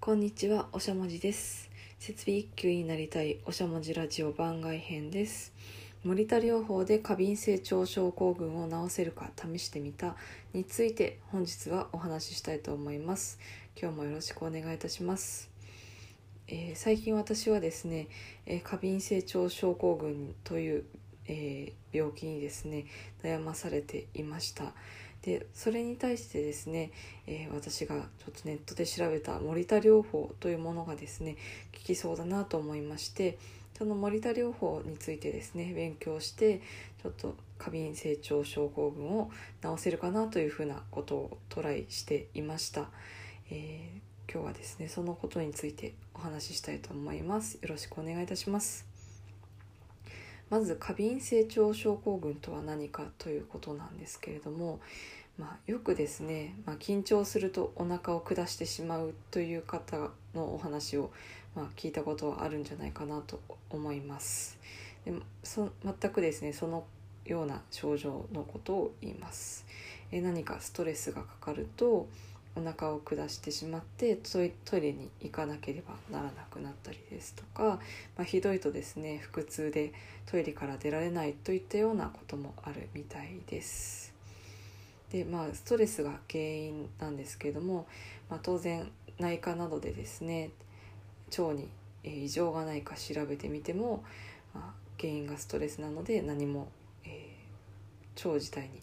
こんにちは、おしゃもじです。設備一級になりたいおしゃもじラジオ番外編です。森田療法で過敏性腸症候群を治せるか試してみたについて本日はお話ししたいと思います。今日もよろしくお願いいたします。えー最近私はですね、えー過敏性腸症候群という、えー病気にですね悩まされていました。でそれに対してですね、えー私がちょっとネットで調べた森田療法というものがですね効きそうだなと思いましてその森田療法についてですね勉強してちょっと過敏性腸症候群を治せるかなというふうなことをトライしていました、えー今日はですねそのことについてお話ししたいと思います。よろしくお願いいたします。まず過敏性腸症候群とは何かということなんですけれども、まあ、よくですね、まあ、緊張するとお腹を下してしまうという方のお話を、まあ、聞いたことはあるんじゃないかなと思いますでそ全くですねそのような症状のことを言いますえ何かストレスがかかるとお腹を下してしまってトイトイレに行かなければならなくなったりですとか、まあ、ひどいとですね腹痛でトイレから出られないといったようなこともあるみたいです。でまあストレスが原因なんですけれども、まあ、当然内科などでですね腸に異常がないか調べてみても、まあ、原因がストレスなので何も、えー腸自体に、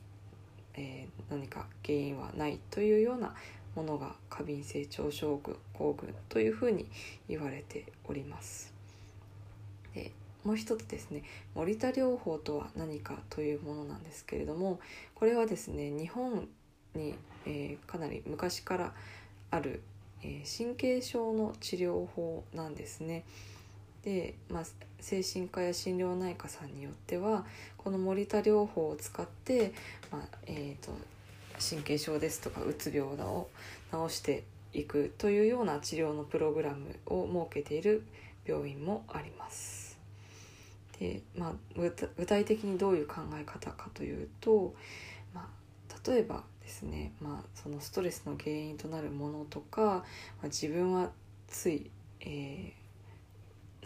えー何か原因はないというようなものが過敏性腸症候群というふうに言われております。でもう一つですね森田療法とは何かというものなんですけれどもこれはですね日本に、えーかなり昔からある、えー神経症の治療法なんですね。で、まあ、精神科や心療内科さんによってはこの森田療法を使って、まあえー、と神経症ですとかうつ病を治していくというような治療のプログラムを設けている病院もあります。でまあ、具体的にどういう考え方かというと、まあ、例えばですね、まあ、そのストレスの原因となるものとか、まあ、自分はつい、えー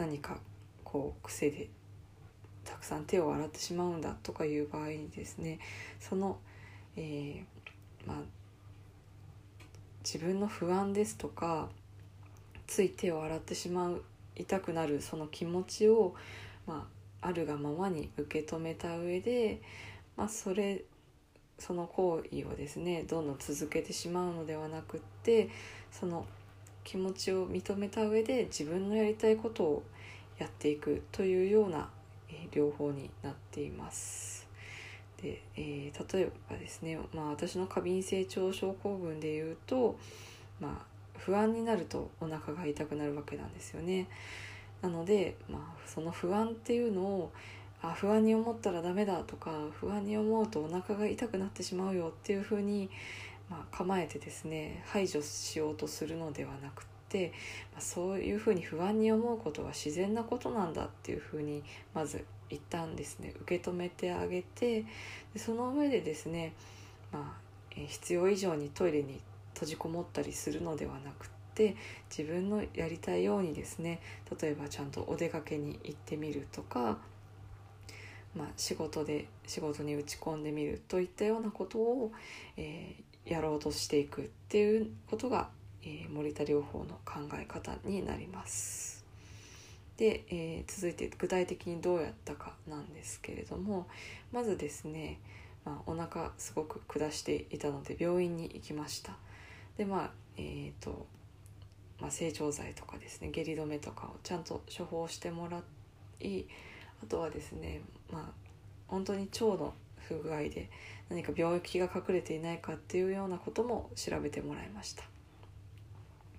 何かこう癖でたくさん手を洗ってしまうんだとかいう場合にですねその、えーまあ、自分の不安ですとかつい手を洗ってしまう痛くなるその気持ちを、まあ、あるがままに受け止めた上で、まあ、それその行為をですねどんどん続けてしまうのではなくってその気持ちを認めた上で自分のやりたいことをやっていくというような、え療法になっています。で、えー例えばですね、まあ、私の過敏性腸症候群でいうと、まあ、不安になるとお腹が痛くなるわけなんですよね。なので、まあ、その不安っていうのをあ不安に思ったらダメだとか不安に思うとお腹が痛くなってしまうよっていうふうに、まあ、構えてですね排除しようとするのではなくって、まあ、そういうふうに不安に思うことは自然なことなんだっていうふうにまず一旦ですね受け止めてあげてでその上でですね、まあ、必要以上にトイレに閉じこもったりするのではなくてって自分のやりたいようにですね例えばちゃんとお出かけに行ってみるとか、まあ、仕事で仕事に打ち込んでみるといったようなことを、えーやろうとしていくっていうことが、えー森田療法の考え方になります。で、えー続いて具体的にどうやったかなんですけれどもまずですね、まあ、お腹すごく下していたので病院に行きました。でまあえーとまあ、整腸剤とかですね下痢止めとかをちゃんと処方してもらいあとはですねまあ本当に腸の不具合で何か病気が隠れていないかっていうようなことも調べてもらいました。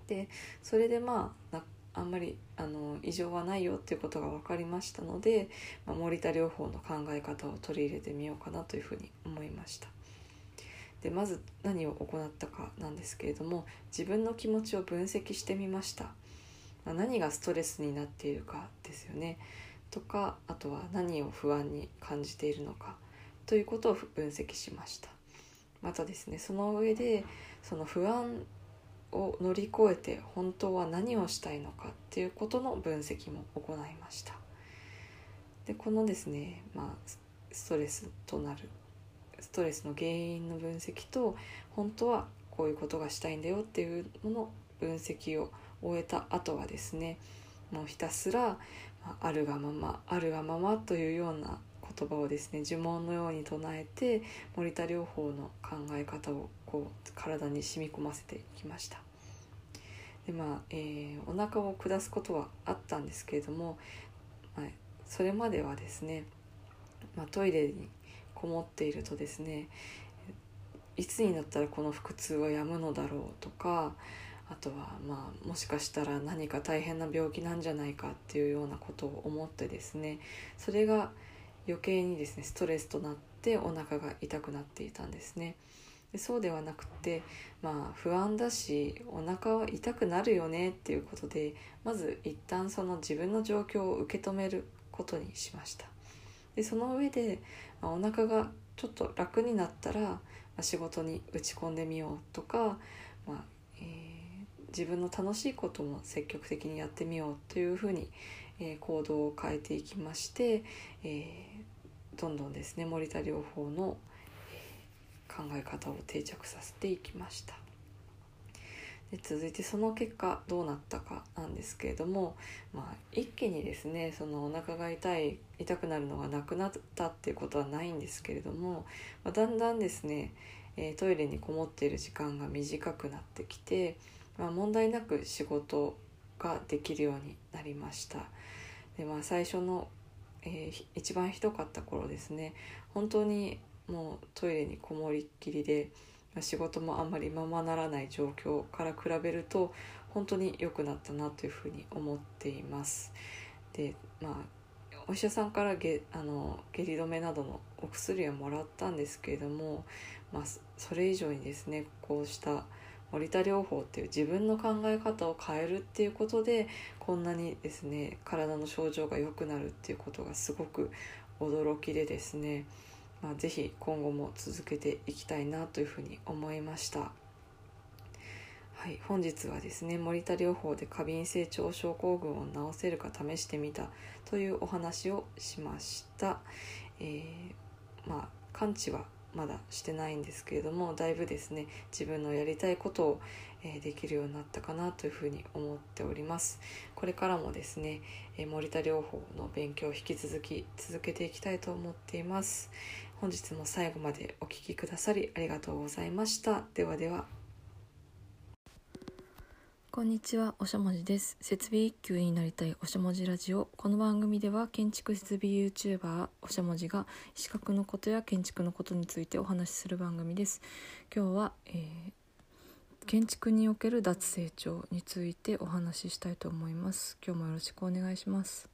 でそれでまあなあんまりあの異常はないよっていうことが分かりましたので、まあ、森田療法の考え方を取り入れてみようかなというふうに思いました。でまず何を行ったかなんですけれども自分の気持ちを分析してみました、まあ、何がストレスになっているかですよね。とかあとは何を不安に感じているのか。ということを分析しました。またですねその上でその不安を乗り越えて本当は何をしたいのか。っていうことの分析も行いました。でこのですね、まあ、ストレスとなるストレスの原因の分析と本当はこういうことがしたいんだよっていうもの分析を終えた後はですねもうひたすらあるがままあるがままというような言葉をですね呪文のように唱えて森田療法の考え方をこう体に染み込ませていきました。でまあ、えー、お腹を下すことはあったんですけれども、まあ、それまではですね、まあ、トイレにこもっているとですねいつになったらこの腹痛はやむのだろうとかあとはまあもしかしたら何か大変な病気なんじゃないかっていうようなことを思ってですねそれが余計にですねストレスとなってお腹が痛くなっていたんですね。でそうではなくてまあ不安だしお腹は痛くなるよねっていうことでまず一旦その自分の状況を受け止めることにしましたでその上で、まあ、お腹がちょっと楽になったら、まあ、仕事に打ち込んでみようとか、まあえー、自分の楽しいことも積極的にやってみようというふうに、えー、行動を変えていきまして、えー、どんどんですね森田療法の考え方を定着させていきました。で続いてその結果どうなったかなんですけれども、まあ、一気にですねそのお腹が痛い痛くなるのがなくなったっていうことはないんですけれども、まあ、だんだんですね、えー、トイレにこもっている時間が短くなってきて、まあ、問題なく仕事ができるようになりました。で、まあ、最初の、えー、一番ひどかった頃ですね本当にもうトイレにこもりっきりで仕事もあんまりままならない状況から比べると本当に良くなったなというふうに思っています。でまあお医者さんから下痢止めなどのお薬はもらったんですけれども、まあ、それ以上にですねこうした森田療法っていう自分の考え方を変えるっていうことでこんなにですね体の症状が良くなるっていうことがすごく驚きでですねまあ、ぜひ今後も続けていきたいなというふうに思いました。はい、本日はですね森田療法で過敏性腸症候群を治せるか試してみたというお話をしました、えー、まあ完治はまだしてないんですけれどもだいぶですね自分のやりたいことを、えー、できるようになったかなというふうに思っております。これからもですね、えー、森田療法の勉強を引き続き続けていきたいと思っています。本日も最後までお聴きくださりありがとうございましたではではこんにちは、おしゃもじです。設備一級になりたいおしゃもじラジオ。この番組では建築設備 YouTuber おしゃもじが資格のことや建築のことについてお話しする番組です。今日は、えー、建築における脱成長についてお話ししたいと思います。今日もよろしくお願いします。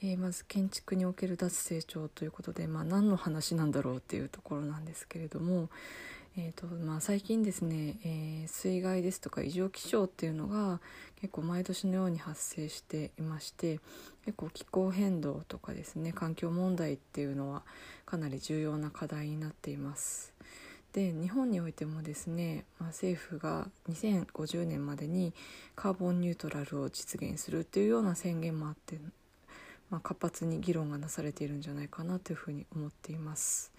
えー、まず建築における脱成長ということで、まあ、何の話なんだろうっていうところなんですけれども、えーとまあ、最近ですね、えー、水害ですとか異常気象っていうのが結構毎年のように発生していまして結構気候変動とかですね環境問題っていうのはかなり重要な課題になっています。で日本においてもですね、まあ、政府が2050年までにカーボンニュートラルを実現するっていうような宣言もあってまあ、活発に議論がなされているんじゃないかなというふうに思っています。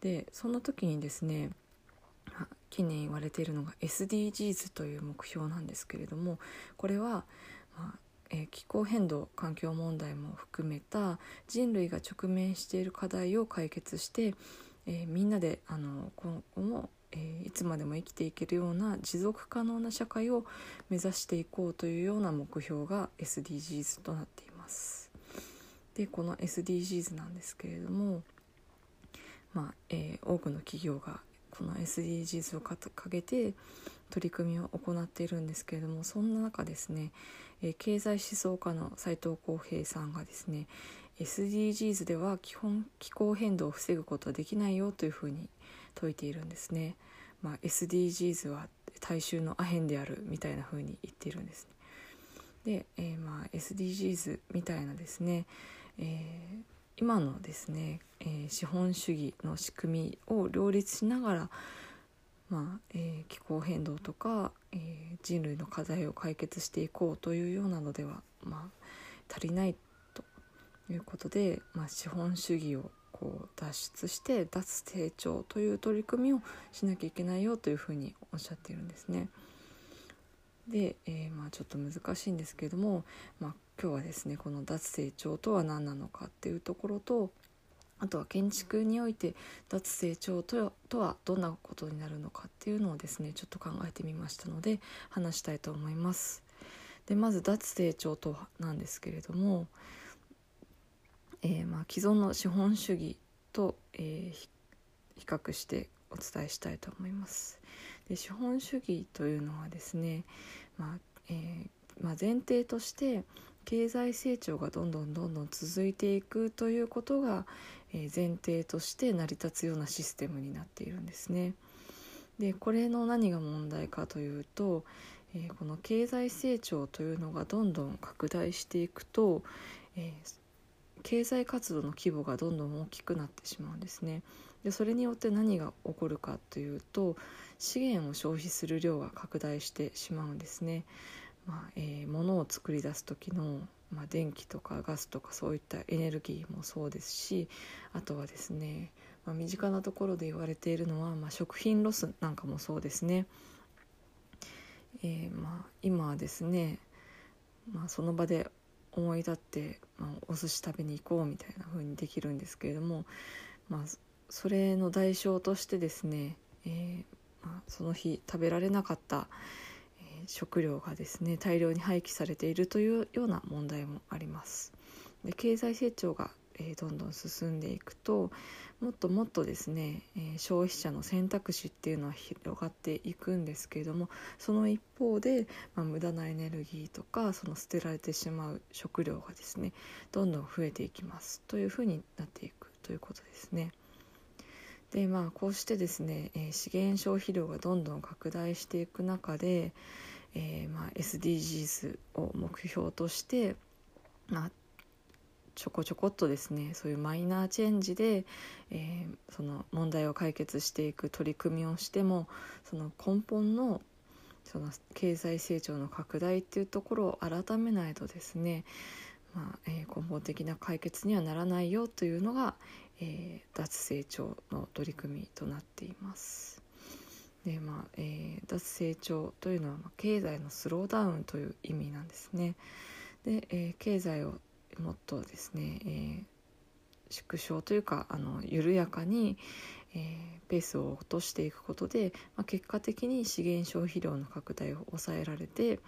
でそんな時にですね近年言われているのが SDGs という目標なんですけれどもこれは、まあ、気候変動環境問題も含めた人類が直面している課題を解決して、えー、みんなであの今後も、えー、いつまでも生きていけるような持続可能な社会を目指していこうというような目標が SDGs となっています。でこの SDGs なんですけれども、まあえー、多くの企業がこの SDGs を掲げて取り組みを行っているんですけれどもそんな中ですね、えー、経済思想家の斉藤浩平さんがですね SDGs では基本気候変動を防ぐことはできないよというふうに説いているんですね。まあ、SDGs は大衆のアヘンであるみたいなふうに言っているんですね。で、えー、まあ SDGs みたいなですね、えー、今のですね、えー、資本主義の仕組みを両立しながらまあえー、気候変動とか、えー、人類の課題を解決していこうというようなのでは、まあ、足りないということで、まあ、資本主義をこう脱出して脱成長という取り組みをしなきゃいけないよというふうにおっしゃっているんですね。で、えー、まあ、ちょっと難しいんですけれども、まあ、今日はですねこの脱成長とは何なのかっていうところとあとは建築において脱成長ととはどんなことになるのかっていうのをですねちょっと考えてみましたので話したいと思います。でまず脱成長とはなんですけれども、えー、まあ既存の資本主義と、えー、比較してお伝えしたいと思います。で資本主義というのはですね、まあえーまあ、前提として経済成長がどんどんどんどん続いていくということが、前提として成り立つようなシステムになっているんですね。でこれの何が問題かというと、この経済成長というのがどんどん拡大していくと、経済活動の規模がどんどん大きくなってしまうんですね。でそれによって何が起こるかというと資源を消費する量が拡大してしまうんですね。まあえー、物を作り出す時の、まあ、電気とかガスとかそういったエネルギーもそうですしあとはですね、まあ、身近なところで言われているのは、まあ、食品ロスなんかもそうですね。えー、まあ、今はですね、まあ、その場で思い立って、まあ、お寿司食べに行こうみたいな風にできるんですけれども、まあ、それの代償としてですね、えー、まあ、その日食べられなかった、ー、食料がですね大量に廃棄されているというような問題もあります。で経済成長が、えー、どんどん進んでいくともっともっとですね、え消費者の選択肢っていうのは広がっていくんですけれどもその一方で、まあ、無駄なエネルギーとかその捨てられてしまう食料がですねどんどん増えていきますというふうになっていくということですね。でまあこうしてですね、えー、資源消費量がどんどん拡大していく中で、えー、まあ、SDGs を目標として、まあ、ちょこちょこっとですねそういうマイナーチェンジで、えー、その問題を解決していく取り組みをしてもその根本のその経済成長の拡大っていうところを改めないとですね、まあえー、根本的な解決にはならないよというのが、えー、脱成長の取り組みとなっています。でまあえー、脱成長というのは、まあ、経済のスローダウンという意味なんですね。で、えー、経済をもっとですね、えー、縮小というかあの緩やかに、えー、ペースを落としていくことで、まあ、結果的に資源消費量の拡大を抑えられて、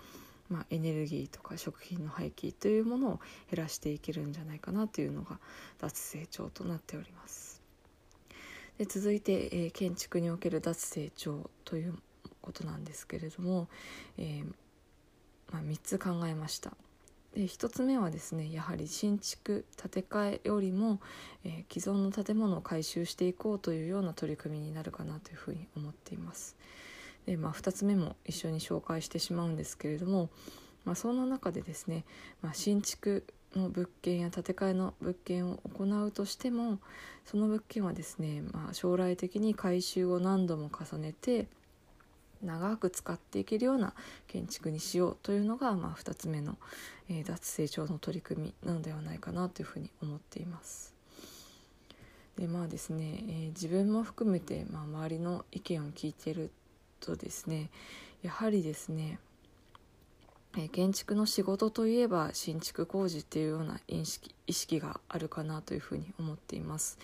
まあ、エネルギーとか食品の廃棄というものを減らしていけるんじゃないかなというのが脱成長となっております。で続いて、えー、建築における脱成長ということなんですけれども、えー、まあ、3つ考えました。で1つ目はですねやはり新築建て替えよりも、えー、既存の建物を改修していこうというような取り組みになるかなというふうに思っています。で、まあ、2つ目も一緒に紹介してしまうんですけれども、まあ、そんな中でですね、まあ、新築の物件や建て替えの物件を行うとしてもその物件はですね、まあ、将来的に改修を何度も重ねて長く使っていけるような建築にしようというのが、まあ、2つ目の、えー、脱成長の取り組みなのではないかなというふうに思っています。でまあですね、えー、自分も含めて、まあ、周りの意見を聞いてるとですねやはりですねえ建築の仕事といえば新築工事っていうような意識意識があるかなというふうに思っています。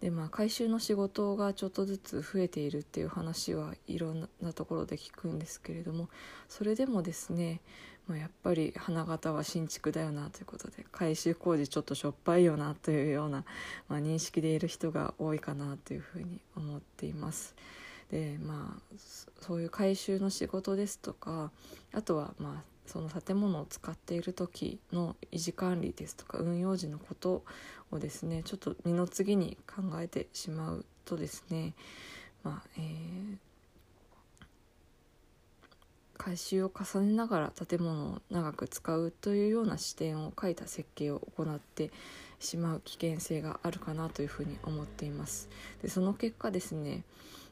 でまあ改修の仕事がちょっとずつ増えているっていう話はいろんなところで聞くんですけれどもそれでもですね、まあ、やっぱり花形は新築だよなということで改修工事ちょっとしょっぱいよなというような、まあ、認識でいる人が多いかなというふうに思っています。でまあそういう改修の仕事ですとかあとはまあその建物を使っている時の維持管理ですとか運用時のことをですねちょっと二の次に考えてしまうとですねまあえー、改修を重ねながら建物を長く使うというような視点を書いた設計を行ってしまう危険性があるかなというふうに思っています。でその結果ですね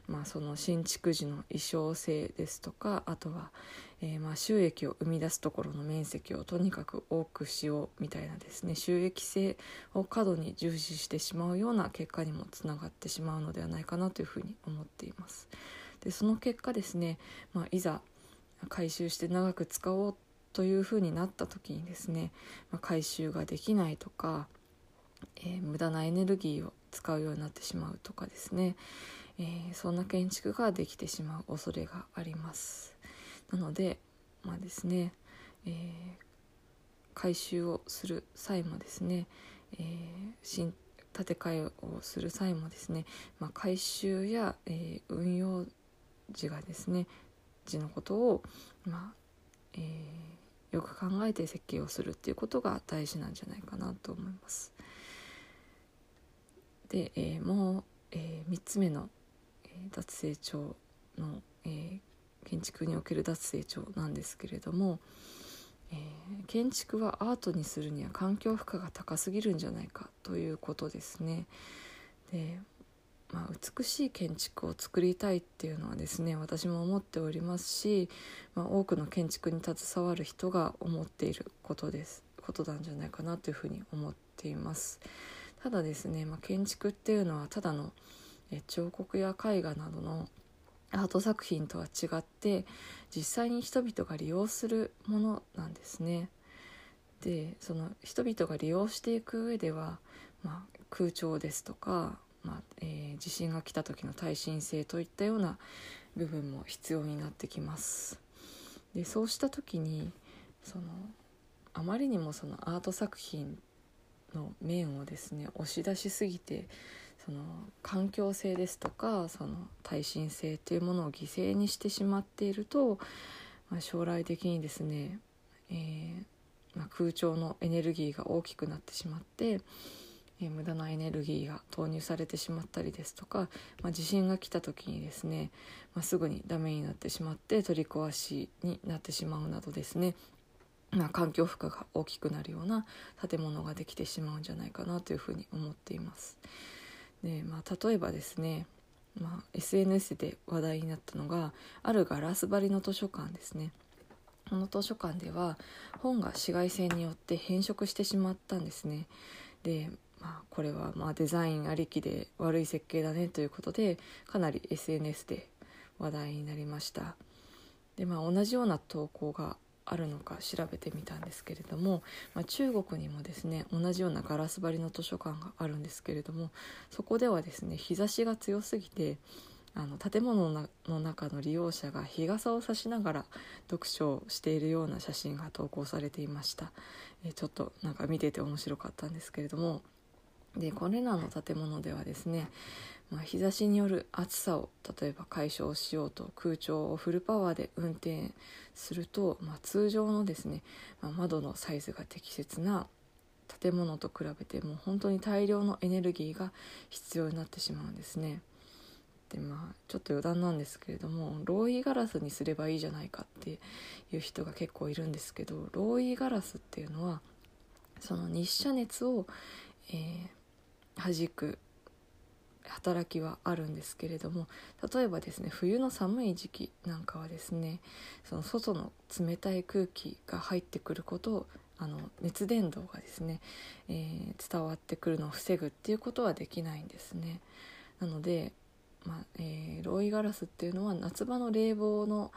まあ、その新築時の衣装性ですとかあとは、えー、まあ収益を生み出すところの面積をとにかく多くしようみたいなですね収益性を過度に重視してしまうような結果にもつながってしまうのではないかなというふうに思っています。でその結果ですね、まあ、いざ回収して長く使おうというふうになった時にですね、まあ、回収ができないとか、えー、無駄なエネルギーを使うようになってしまうとかですね、えー、そんな建築ができてしまう恐れがありますなのでまあですね、えー、回収をする際もですね、えー、新建て替えをする際もですね、まあ、回収や、えー、運用時がですね時のことを、まあえー、よく考えて設計をするっていうことが大事なんじゃないかなと思います。で、えー、もう、えー、3つ目の脱成長の、えー、建築における脱成長なんですけれども、えー、建築はアートにするには環境負荷が高すぎるんじゃないかということですね。でまあ、美しい建築を作りたいっていうのはですね私も思っておりますし、まあ、多くの建築に携わる人が思っていることですことなんじゃないかなというふうに思っています。ただですね、まあ、建築っていうのはただの彫刻や絵画などのアート作品とは違って実際に人々が利用するものなんですね。でその人々が利用していく上では、まあ、空調ですとか、まあえー、地震が来た時の耐震性といったような部分も必要になってきます。でそうした時にそのあまりにもそのアート作品の面をですね押し出しすぎてその環境性ですとかその耐震性というものを犠牲にしてしまっていると、まあ、将来的にですね、えー、まあ、空調のエネルギーが大きくなってしまって、えー、無駄なエネルギーが投入されてしまったりですとか、まあ、地震が来た時にですね、ますぐにダメになってしまって取り壊しになってしまうなどですねまあ、環境負荷が大きくなるような建物ができてしまうんじゃないかなというふうに思っています。でまあ、例えばですね、まあ、SNS で話題になったのがあるガラス張りの図書館ですね。この図書館では本が紫外線によって変色してしまったんですね。で、まあ、これはまあデザインありきで悪い設計だねということでかなり SNS で話題になりました。でまあ、同じような投稿があるのか調べてみたんですけれども、まあ、中国にもですね同じようなガラス張りの図書館があるんですけれどもそこではですね日差しが強すぎてあの建物の中の利用者が日傘を差しながら読書をしているような写真が投稿されていました。えちょっとなんか見てて面白かったんですけれどもでこれらの建物ではですねまあ、日差しによる暑さを例えば解消しようと空調をフルパワーで運転すると、まあ、通常のですね、まあ、窓のサイズが適切な建物と比べてもう本当に大量のエネルギーが必要になってしまうんですね。でまあちょっと余談なんですけれどもローイガラスにすればいいじゃないかっていう人が結構いるんですけどローイガラスっていうのはその日射熱を、えー、弾く働きはあるんですけれども例えばですね冬の寒い時期なんかはですねその外の冷たい空気が入ってくることをあの熱伝導がですね、えー、伝わってくるのを防ぐっていうことはできないんですね。なので、まあえー、ロイガラスっていうのは夏場の冷房の、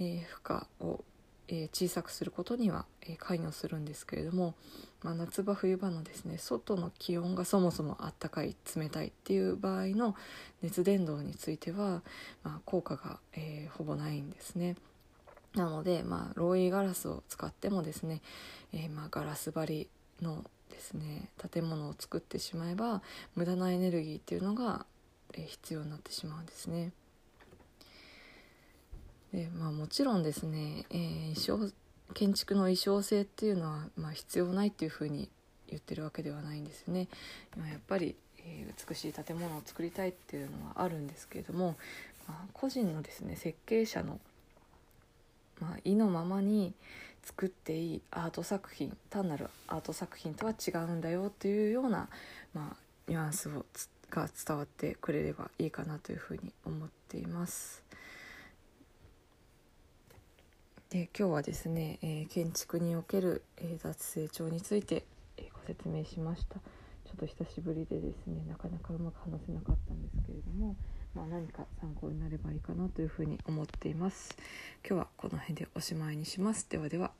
えー、負荷をえ小さくすることには、え関与するんですけれども、まあ、夏場冬場のですね外の気温がそもそもあったかい冷たいっていう場合の熱伝導については、まあ、効果が、えー、ほぼないんですね。なので、まあ、ローイガラスを使ってもですね、えー、まあ、ガラス張りのですね建物を作ってしまえば無駄なエネルギーっていうのが、えー、必要になってしまうんですね。でまあ、もちろんですね、えー、衣装建築の衣装性っていうのは、まあ、必要ないっていうふうに言ってるわけではないんですよね。まあ、やっぱり、えー、美しい建物を作りたいっていうのはあるんですけれども、まあ、個人のですね設計者の、まあ、意のままに作っていいアート作品単なるアート作品とは違うんだよっていうような、まあ、ニュアンスをが伝わってくれればいいかなというふうに思っています。で今日はですね、えー建築における、えー雑成長について、えーご説明しました。ちょっと久しぶりでですねなかなかうまく話せなかったんですけれども、まあ、何か参考になればいいかなというふうに思っています。今日はこの辺でおしまいにします。ではでは。